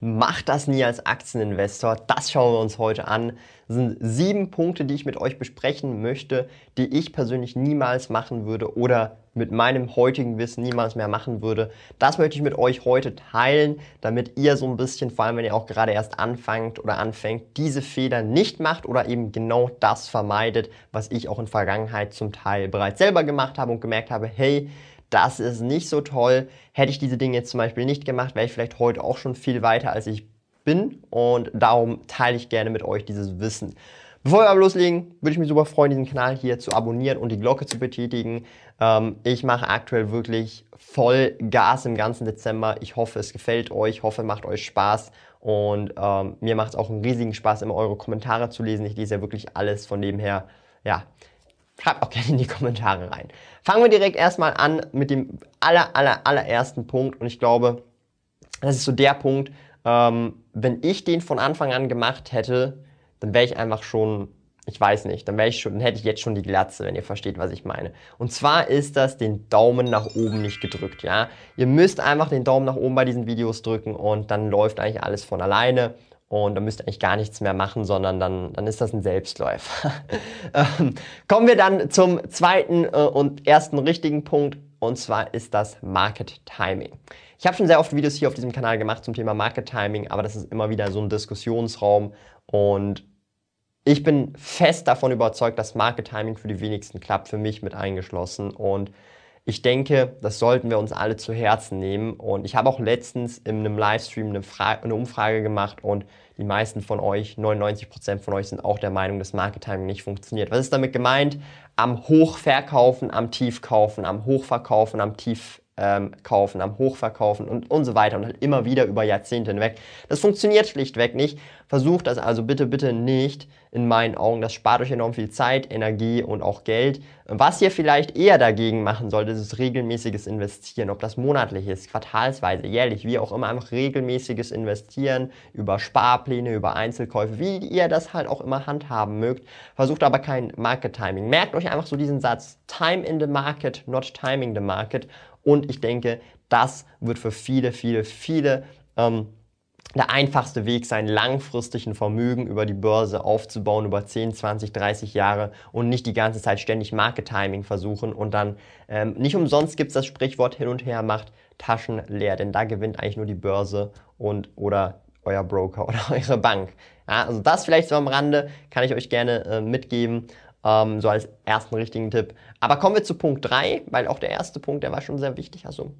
Mach das nie als Aktieninvestor. Das schauen wir uns heute an. Das sind sieben Punkte, die ich mit euch besprechen möchte, die ich persönlich niemals machen würde oder mit meinem heutigen Wissen niemals mehr machen würde. Das möchte ich mit euch heute teilen, damit ihr so ein bisschen, vor allem wenn ihr auch gerade erst anfangt oder anfängt, diese Fehler nicht macht oder eben genau das vermeidet, was ich auch in Vergangenheit zum Teil bereits selber gemacht habe und gemerkt habe, hey, das ist nicht so toll. Hätte ich diese Dinge jetzt zum Beispiel nicht gemacht, wäre ich vielleicht heute auch schon viel weiter, als ich bin. Und darum teile ich gerne mit euch dieses Wissen. Bevor wir aber loslegen, würde ich mich super freuen, diesen Kanal hier zu abonnieren und die Glocke zu betätigen. Ähm, ich mache aktuell wirklich voll Gas im ganzen Dezember. Ich hoffe, es gefällt euch, ich hoffe, macht euch Spaß. Und ähm, mir macht es auch einen riesigen Spaß, immer eure Kommentare zu lesen. Ich lese ja wirklich alles von dem her. Ja, Schreibt auch gerne in die Kommentare rein. Fangen wir direkt erstmal an mit dem aller, aller, allerersten Punkt. Und ich glaube, das ist so der Punkt, ähm, wenn ich den von Anfang an gemacht hätte, dann wäre ich einfach schon, ich weiß nicht, dann ich schon, dann hätte ich jetzt schon die Glatze, wenn ihr versteht, was ich meine. Und zwar ist das den Daumen nach oben nicht gedrückt, ja. Ihr müsst einfach den Daumen nach oben bei diesen Videos drücken und dann läuft eigentlich alles von alleine und dann müsst ihr eigentlich gar nichts mehr machen, sondern dann, dann ist das ein Selbstläufer. ähm, kommen wir dann zum zweiten äh, und ersten richtigen Punkt und zwar ist das Market Timing. Ich habe schon sehr oft Videos hier auf diesem Kanal gemacht zum Thema Market Timing, aber das ist immer wieder so ein Diskussionsraum und ich bin fest davon überzeugt, dass Market Timing für die wenigsten klappt, für mich mit eingeschlossen und ich denke, das sollten wir uns alle zu Herzen nehmen. Und ich habe auch letztens in einem Livestream eine, eine Umfrage gemacht und die meisten von euch, 99% von euch sind auch der Meinung, dass Marketing nicht funktioniert. Was ist damit gemeint? Am Hochverkaufen, am Tiefkaufen, am Hochverkaufen, am Tief ähm, kaufen, am Hochverkaufen und, und so weiter und halt immer wieder über Jahrzehnte hinweg. Das funktioniert schlichtweg nicht. Versucht das also bitte, bitte nicht in meinen Augen. Das spart euch enorm viel Zeit, Energie und auch Geld. Was ihr vielleicht eher dagegen machen solltet, ist regelmäßiges Investieren. Ob das monatlich ist, quartalsweise, jährlich, wie auch immer, einfach regelmäßiges Investieren über Sparpläne, über Einzelkäufe, wie ihr das halt auch immer handhaben mögt. Versucht aber kein Market Timing. Merkt euch einfach so diesen Satz, Time in the Market, not timing the market und ich denke, das wird für viele, viele, viele ähm, der einfachste Weg sein, langfristig ein Vermögen über die Börse aufzubauen, über 10, 20, 30 Jahre und nicht die ganze Zeit ständig Market Timing versuchen und dann ähm, nicht umsonst gibt es das Sprichwort hin und her macht Taschen leer, denn da gewinnt eigentlich nur die Börse und oder euer Broker oder eure Bank. Ja, also das vielleicht so am Rande kann ich euch gerne äh, mitgeben. Ähm, so als ersten richtigen Tipp. Aber kommen wir zu Punkt 3, weil auch der erste Punkt, der war schon sehr wichtig, also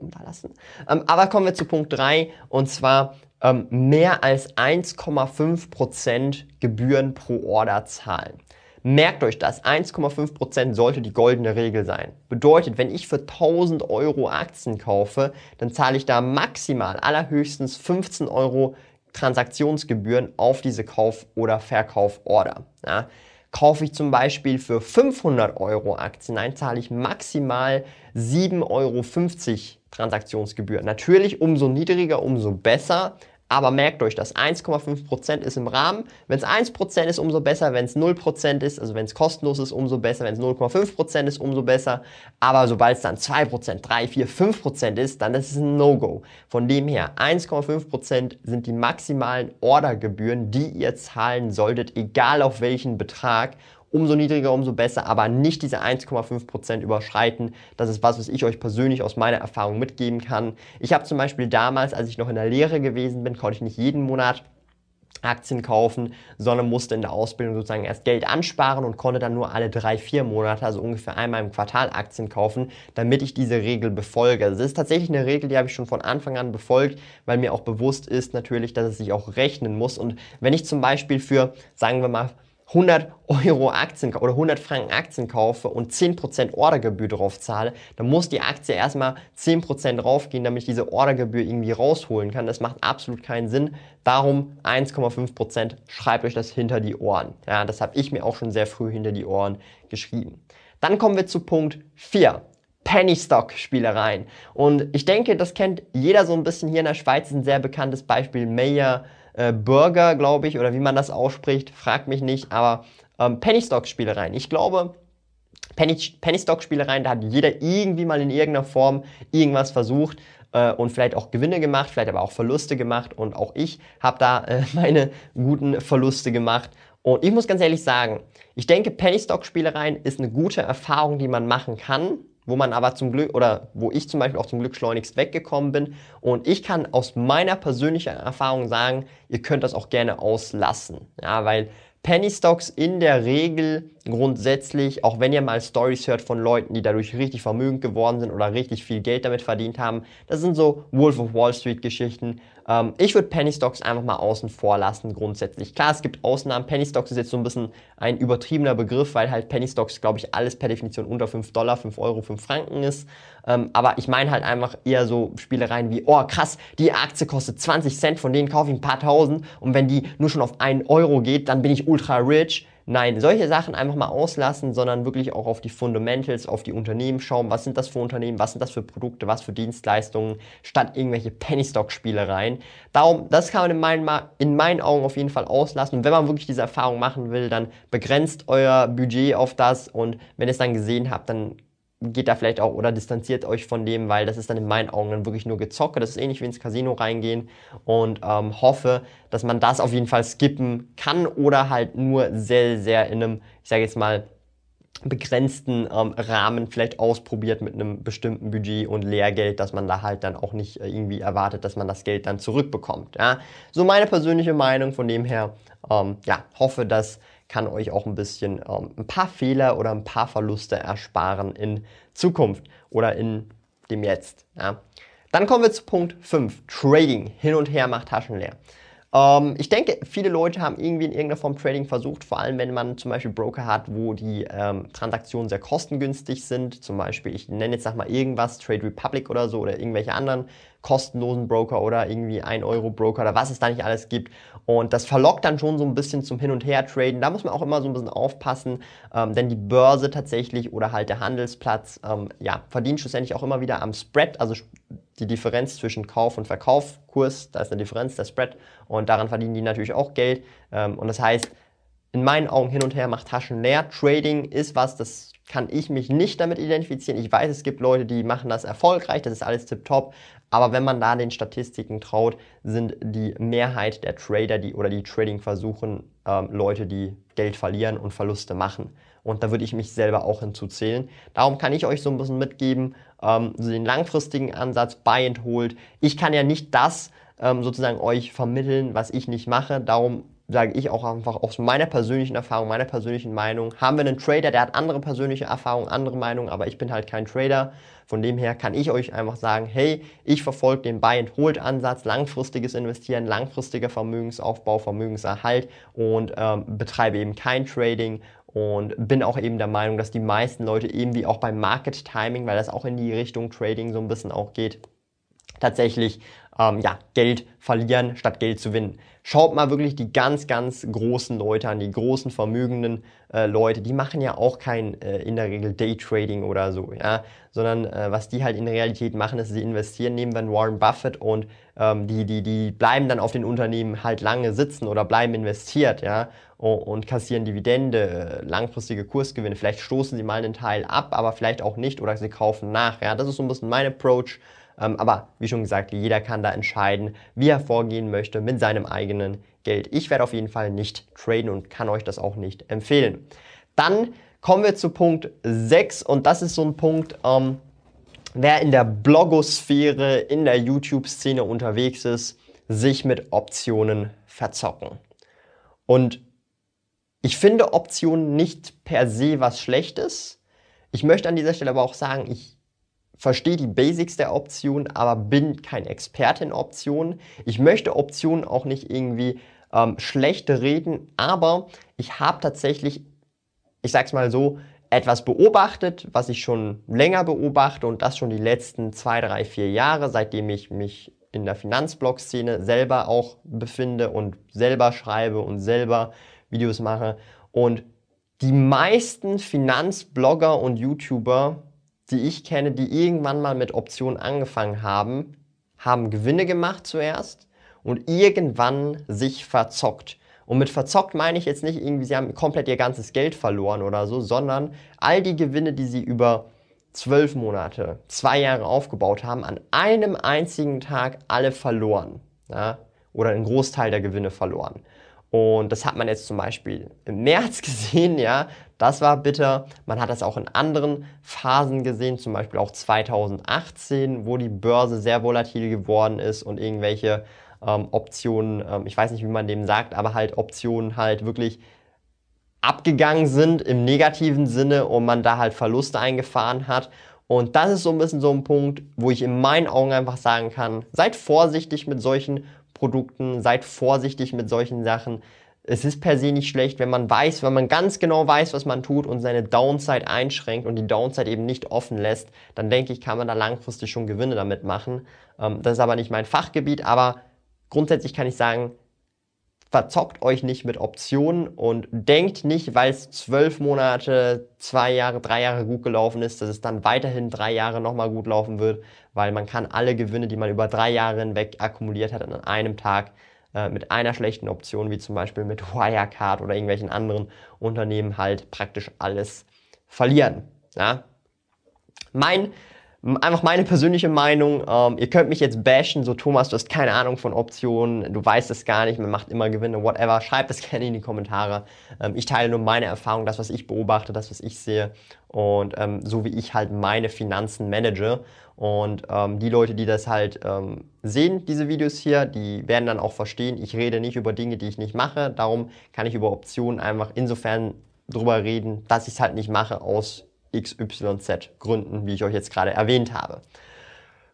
da lassen. Ähm, aber kommen wir zu Punkt 3 und zwar ähm, mehr als 1,5% Gebühren pro Order zahlen. Merkt euch das, 1,5% sollte die goldene Regel sein. Bedeutet, wenn ich für 1000 Euro Aktien kaufe, dann zahle ich da maximal allerhöchstens 15 Euro Transaktionsgebühren auf diese Kauf- oder Verkauforder. Ja. Kaufe ich zum Beispiel für 500 Euro Aktien ein, zahle ich maximal 7,50 Euro Transaktionsgebühr. Natürlich umso niedriger, umso besser. Aber merkt euch das, 1,5% ist im Rahmen. Wenn es 1% ist, umso besser. Wenn es 0% ist, also wenn es kostenlos ist, umso besser. Wenn es 0,5% ist, umso besser. Aber sobald es dann 2%, 3, 4, 5% ist, dann ist es ein No-Go. Von dem her, 1,5% sind die maximalen Ordergebühren, die ihr zahlen solltet, egal auf welchen Betrag umso niedriger, umso besser, aber nicht diese 1,5% überschreiten. Das ist was, was ich euch persönlich aus meiner Erfahrung mitgeben kann. Ich habe zum Beispiel damals, als ich noch in der Lehre gewesen bin, konnte ich nicht jeden Monat Aktien kaufen, sondern musste in der Ausbildung sozusagen erst Geld ansparen und konnte dann nur alle drei, vier Monate, also ungefähr einmal im Quartal Aktien kaufen, damit ich diese Regel befolge. Das ist tatsächlich eine Regel, die habe ich schon von Anfang an befolgt, weil mir auch bewusst ist natürlich, dass es sich auch rechnen muss. Und wenn ich zum Beispiel für, sagen wir mal, 100 Euro Aktien oder 100 Franken Aktien kaufe und 10% Ordergebühr drauf zahle, dann muss die Aktie erstmal 10% draufgehen, damit ich diese Ordergebühr irgendwie rausholen kann. Das macht absolut keinen Sinn. Darum 1,5% schreibt euch das hinter die Ohren. Ja, das habe ich mir auch schon sehr früh hinter die Ohren geschrieben. Dann kommen wir zu Punkt 4. Penny Stock Spielereien. Und ich denke, das kennt jeder so ein bisschen hier in der Schweiz. Ein sehr bekanntes Beispiel. Mayer äh, Burger, glaube ich, oder wie man das ausspricht, fragt mich nicht. Aber ähm, Penny Stock Spielereien. Ich glaube, Penny, Penny Stock Spielereien, da hat jeder irgendwie mal in irgendeiner Form irgendwas versucht äh, und vielleicht auch Gewinne gemacht, vielleicht aber auch Verluste gemacht. Und auch ich habe da äh, meine guten Verluste gemacht. Und ich muss ganz ehrlich sagen, ich denke, Penny Stock Spielereien ist eine gute Erfahrung, die man machen kann wo man aber zum Glück oder wo ich zum Beispiel auch zum Glück schleunigst weggekommen bin. Und ich kann aus meiner persönlichen Erfahrung sagen, ihr könnt das auch gerne auslassen. Ja, weil Penny Stocks in der Regel grundsätzlich, auch wenn ihr mal Stories hört von Leuten, die dadurch richtig vermögend geworden sind oder richtig viel Geld damit verdient haben, das sind so Wolf of Wall Street Geschichten. Ähm, ich würde Penny Stocks einfach mal außen vor lassen grundsätzlich. Klar, es gibt Ausnahmen. Penny Stocks ist jetzt so ein bisschen ein übertriebener Begriff, weil halt Penny Stocks, glaube ich, alles per Definition unter 5 Dollar, 5 Euro, 5 Franken ist. Ähm, aber ich meine halt einfach eher so Spielereien wie, oh krass, die Aktie kostet 20 Cent, von denen kaufe ich ein paar tausend und wenn die nur schon auf 1 Euro geht, dann bin ich ultra rich. Nein, solche Sachen einfach mal auslassen, sondern wirklich auch auf die Fundamentals, auf die Unternehmen schauen. Was sind das für Unternehmen? Was sind das für Produkte? Was für Dienstleistungen? Statt irgendwelche Penny-Stock-Spielereien. Darum, das kann man in meinen, in meinen Augen auf jeden Fall auslassen. Und wenn man wirklich diese Erfahrung machen will, dann begrenzt euer Budget auf das. Und wenn ihr es dann gesehen habt, dann geht da vielleicht auch oder distanziert euch von dem, weil das ist dann in meinen Augen dann wirklich nur gezocke. Das ist ähnlich wie ins Casino reingehen und ähm, hoffe, dass man das auf jeden Fall skippen kann oder halt nur sehr, sehr in einem, ich sage jetzt mal, begrenzten ähm, Rahmen vielleicht ausprobiert mit einem bestimmten Budget und Lehrgeld, dass man da halt dann auch nicht äh, irgendwie erwartet, dass man das Geld dann zurückbekommt. Ja? So meine persönliche Meinung, von dem her, ähm, ja, hoffe, dass kann euch auch ein bisschen ähm, ein paar Fehler oder ein paar Verluste ersparen in Zukunft oder in dem Jetzt. Ja. Dann kommen wir zu Punkt 5. Trading. Hin und her macht Taschen leer. Ähm, ich denke, viele Leute haben irgendwie in irgendeiner Form Trading versucht, vor allem wenn man zum Beispiel Broker hat, wo die ähm, Transaktionen sehr kostengünstig sind. Zum Beispiel, ich nenne jetzt sag mal irgendwas, Trade Republic oder so oder irgendwelche anderen kostenlosen Broker oder irgendwie 1-Euro-Broker oder was es da nicht alles gibt. Und das verlockt dann schon so ein bisschen zum Hin- und Her-Traden. Da muss man auch immer so ein bisschen aufpassen, ähm, denn die Börse tatsächlich oder halt der Handelsplatz ähm, ja, verdient schlussendlich auch immer wieder am Spread, also die Differenz zwischen Kauf- und Verkaufskurs, da ist eine Differenz, der Spread, und daran verdienen die natürlich auch Geld. Ähm, und das heißt, in meinen Augen hin und her macht Taschen leer. Trading ist was, das kann ich mich nicht damit identifizieren. Ich weiß, es gibt Leute, die machen das erfolgreich, das ist alles tipptopp. Aber wenn man da den Statistiken traut, sind die Mehrheit der Trader die, oder die Trading versuchen, ähm, Leute, die Geld verlieren und Verluste machen. Und da würde ich mich selber auch hinzuzählen. Darum kann ich euch so ein bisschen mitgeben, ähm, so den langfristigen Ansatz, Buy and Hold. Ich kann ja nicht das ähm, sozusagen euch vermitteln, was ich nicht mache. Darum sage ich auch einfach aus meiner persönlichen Erfahrung, meiner persönlichen Meinung, haben wir einen Trader, der hat andere persönliche Erfahrungen, andere Meinungen, aber ich bin halt kein Trader. Von dem her kann ich euch einfach sagen, hey, ich verfolge den Buy-and-Hold-Ansatz, langfristiges Investieren, langfristiger Vermögensaufbau, Vermögenserhalt und ähm, betreibe eben kein Trading und bin auch eben der Meinung, dass die meisten Leute eben wie auch beim Market Timing, weil das auch in die Richtung Trading so ein bisschen auch geht, tatsächlich ähm, ja, Geld verlieren statt Geld zu gewinnen. Schaut mal wirklich die ganz, ganz großen Leute an, die großen vermögenden äh, Leute, die machen ja auch kein äh, in der Regel Daytrading oder so, ja, sondern äh, was die halt in Realität machen, ist, sie investieren neben wir Warren Buffett und ähm, die, die, die bleiben dann auf den Unternehmen halt lange sitzen oder bleiben investiert, ja, und, kassieren Dividende, äh, langfristige Kursgewinne. Vielleicht stoßen sie mal einen Teil ab, aber vielleicht auch nicht oder sie kaufen nach, ja. Das ist so ein bisschen mein Approach aber wie schon gesagt, jeder kann da entscheiden, wie er vorgehen möchte mit seinem eigenen Geld. Ich werde auf jeden Fall nicht traden und kann euch das auch nicht empfehlen. Dann kommen wir zu Punkt 6 und das ist so ein Punkt, ähm, wer in der Blogosphäre, in der YouTube-Szene unterwegs ist, sich mit Optionen verzocken. Und ich finde Optionen nicht per se was Schlechtes. Ich möchte an dieser Stelle aber auch sagen, ich verstehe die Basics der Optionen, aber bin kein Experte in Optionen. Ich möchte Optionen auch nicht irgendwie ähm, schlecht reden, aber ich habe tatsächlich, ich sag's mal so, etwas beobachtet, was ich schon länger beobachte und das schon die letzten zwei, drei, vier Jahre, seitdem ich mich in der Finanzblog-Szene selber auch befinde und selber schreibe und selber Videos mache. Und die meisten Finanzblogger und YouTuber, die ich kenne, die irgendwann mal mit Optionen angefangen haben, haben Gewinne gemacht zuerst und irgendwann sich verzockt. Und mit verzockt meine ich jetzt nicht irgendwie, sie haben komplett ihr ganzes Geld verloren oder so, sondern all die Gewinne, die sie über zwölf Monate, zwei Jahre aufgebaut haben, an einem einzigen Tag alle verloren. Ja? Oder einen Großteil der Gewinne verloren. Und das hat man jetzt zum Beispiel im März gesehen, ja. Das war bitter. Man hat das auch in anderen Phasen gesehen, zum Beispiel auch 2018, wo die Börse sehr volatil geworden ist und irgendwelche ähm, Optionen, ähm, ich weiß nicht, wie man dem sagt, aber halt Optionen halt wirklich abgegangen sind im negativen Sinne und man da halt Verluste eingefahren hat. Und das ist so ein bisschen so ein Punkt, wo ich in meinen Augen einfach sagen kann, seid vorsichtig mit solchen Produkten, seid vorsichtig mit solchen Sachen. Es ist per se nicht schlecht, wenn man weiß, wenn man ganz genau weiß, was man tut und seine Downside einschränkt und die Downside eben nicht offen lässt, dann denke ich, kann man da langfristig schon Gewinne damit machen. Ähm, das ist aber nicht mein Fachgebiet, aber grundsätzlich kann ich sagen, verzockt euch nicht mit Optionen und denkt nicht, weil es zwölf Monate, zwei Jahre, drei Jahre gut gelaufen ist, dass es dann weiterhin drei Jahre nochmal gut laufen wird, weil man kann alle Gewinne, die man über drei Jahre hinweg akkumuliert hat, an einem Tag äh, mit einer schlechten Option, wie zum Beispiel mit Wirecard oder irgendwelchen anderen Unternehmen halt praktisch alles verlieren. Ja? Mein Einfach meine persönliche Meinung. Ähm, ihr könnt mich jetzt bashen, so Thomas, du hast keine Ahnung von Optionen, du weißt es gar nicht, man macht immer Gewinne, whatever. Schreibt es gerne in die Kommentare. Ähm, ich teile nur meine Erfahrung, das, was ich beobachte, das, was ich sehe und ähm, so wie ich halt meine Finanzen manage. Und ähm, die Leute, die das halt ähm, sehen, diese Videos hier, die werden dann auch verstehen, ich rede nicht über Dinge, die ich nicht mache. Darum kann ich über Optionen einfach insofern drüber reden, dass ich es halt nicht mache aus XYZ Gründen, wie ich euch jetzt gerade erwähnt habe.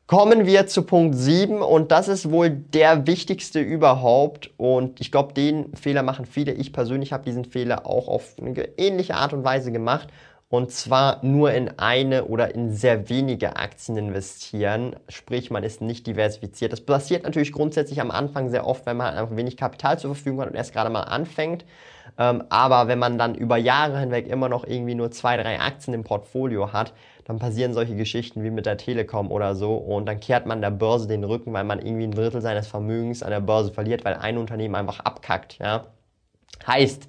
Kommen wir zu Punkt 7 und das ist wohl der wichtigste überhaupt und ich glaube, den Fehler machen viele. Ich persönlich habe diesen Fehler auch auf eine ähnliche Art und Weise gemacht und zwar nur in eine oder in sehr wenige Aktien investieren. Sprich, man ist nicht diversifiziert. Das passiert natürlich grundsätzlich am Anfang sehr oft, wenn man einfach wenig Kapital zur Verfügung hat und erst gerade mal anfängt. Ähm, aber wenn man dann über Jahre hinweg immer noch irgendwie nur zwei, drei Aktien im Portfolio hat, dann passieren solche Geschichten wie mit der Telekom oder so und dann kehrt man der Börse den Rücken, weil man irgendwie ein Drittel seines Vermögens an der Börse verliert, weil ein Unternehmen einfach abkackt. Ja? Heißt,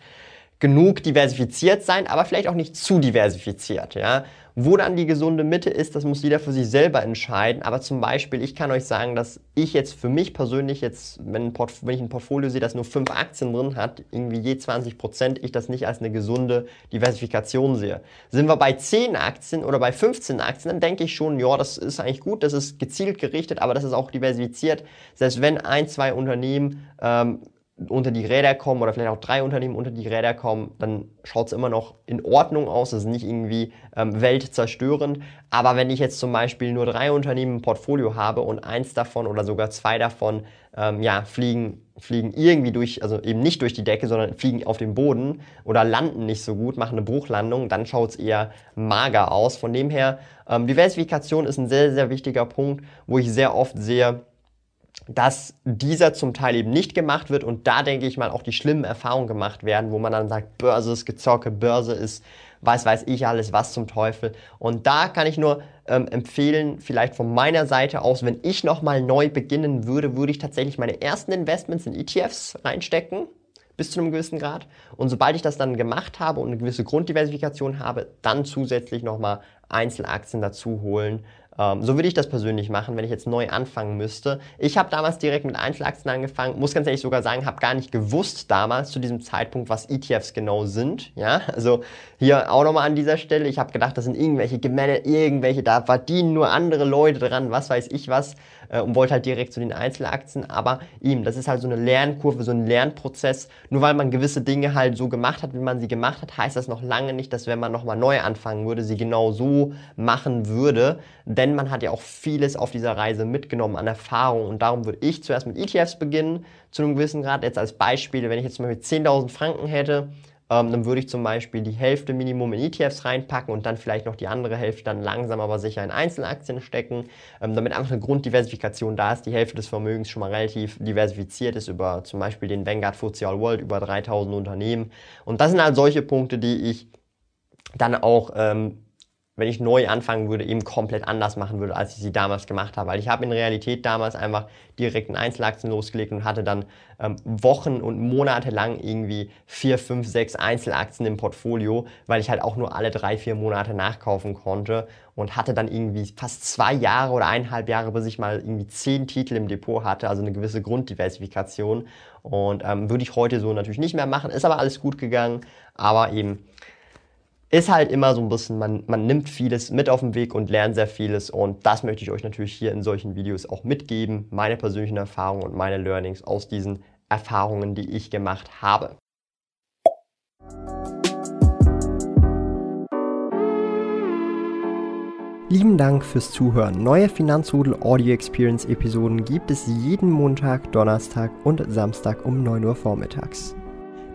genug diversifiziert sein, aber vielleicht auch nicht zu diversifiziert. Ja? Wo dann die gesunde Mitte ist, das muss jeder für sich selber entscheiden. Aber zum Beispiel, ich kann euch sagen, dass ich jetzt für mich persönlich jetzt, wenn, wenn ich ein Portfolio sehe, das nur fünf Aktien drin hat, irgendwie je 20 Prozent, ich das nicht als eine gesunde Diversifikation sehe. Sind wir bei 10 Aktien oder bei 15 Aktien, dann denke ich schon, ja, das ist eigentlich gut, das ist gezielt gerichtet, aber das ist auch diversifiziert. Selbst wenn ein, zwei Unternehmen ähm, unter die Räder kommen oder vielleicht auch drei Unternehmen unter die Räder kommen, dann schaut es immer noch in Ordnung aus. Das ist nicht irgendwie ähm, weltzerstörend. Aber wenn ich jetzt zum Beispiel nur drei Unternehmen im Portfolio habe und eins davon oder sogar zwei davon ähm, ja, fliegen, fliegen irgendwie durch, also eben nicht durch die Decke, sondern fliegen auf den Boden oder landen nicht so gut, machen eine Bruchlandung, dann schaut es eher mager aus. Von dem her, ähm, Diversifikation ist ein sehr, sehr wichtiger Punkt, wo ich sehr oft sehe, dass dieser zum Teil eben nicht gemacht wird und da denke ich mal auch die schlimmen Erfahrungen gemacht werden, wo man dann sagt, Börse ist Gezocke, Börse ist was weiß ich alles, was zum Teufel. Und da kann ich nur ähm, empfehlen, vielleicht von meiner Seite aus, wenn ich nochmal neu beginnen würde, würde ich tatsächlich meine ersten Investments in ETFs reinstecken, bis zu einem gewissen Grad. Und sobald ich das dann gemacht habe und eine gewisse Grunddiversifikation habe, dann zusätzlich nochmal Einzelaktien dazu holen, ähm, so würde ich das persönlich machen, wenn ich jetzt neu anfangen müsste. Ich habe damals direkt mit Einzelaktien angefangen, muss ganz ehrlich sogar sagen, habe gar nicht gewusst damals zu diesem Zeitpunkt, was ETFs genau sind. Ja, also hier auch nochmal an dieser Stelle. Ich habe gedacht, das sind irgendwelche Gemälde, irgendwelche, da verdienen nur andere Leute dran, was weiß ich was äh, und wollte halt direkt zu den Einzelaktien. Aber ihm, das ist halt so eine Lernkurve, so ein Lernprozess. Nur weil man gewisse Dinge halt so gemacht hat, wie man sie gemacht hat, heißt das noch lange nicht, dass wenn man nochmal neu anfangen würde, sie genau so machen würde. Denn man hat ja auch vieles auf dieser Reise mitgenommen an Erfahrung. Und darum würde ich zuerst mit ETFs beginnen, zu einem gewissen Grad. Jetzt als Beispiel, wenn ich jetzt zum Beispiel 10.000 Franken hätte, ähm, dann würde ich zum Beispiel die Hälfte Minimum in ETFs reinpacken und dann vielleicht noch die andere Hälfte dann langsam aber sicher in Einzelaktien stecken, ähm, damit einfach eine Grunddiversifikation da ist, die Hälfte des Vermögens schon mal relativ diversifiziert ist über zum Beispiel den Vanguard FTSE All World, über 3000 Unternehmen. Und das sind halt solche Punkte, die ich dann auch ähm, wenn ich neu anfangen würde, eben komplett anders machen würde, als ich sie damals gemacht habe. Weil ich habe in Realität damals einfach direkt in Einzelaktien losgelegt und hatte dann ähm, Wochen und Monate lang irgendwie vier, fünf, sechs Einzelaktien im Portfolio, weil ich halt auch nur alle drei, vier Monate nachkaufen konnte und hatte dann irgendwie fast zwei Jahre oder eineinhalb Jahre, bis ich mal irgendwie zehn Titel im Depot hatte, also eine gewisse Grunddiversifikation. Und ähm, würde ich heute so natürlich nicht mehr machen, ist aber alles gut gegangen, aber eben ist halt immer so ein bisschen, man, man nimmt vieles mit auf den Weg und lernt sehr vieles und das möchte ich euch natürlich hier in solchen Videos auch mitgeben, meine persönlichen Erfahrungen und meine Learnings aus diesen Erfahrungen, die ich gemacht habe. Lieben Dank fürs Zuhören. Neue Finanzrudel Audio Experience Episoden gibt es jeden Montag, Donnerstag und Samstag um 9 Uhr vormittags.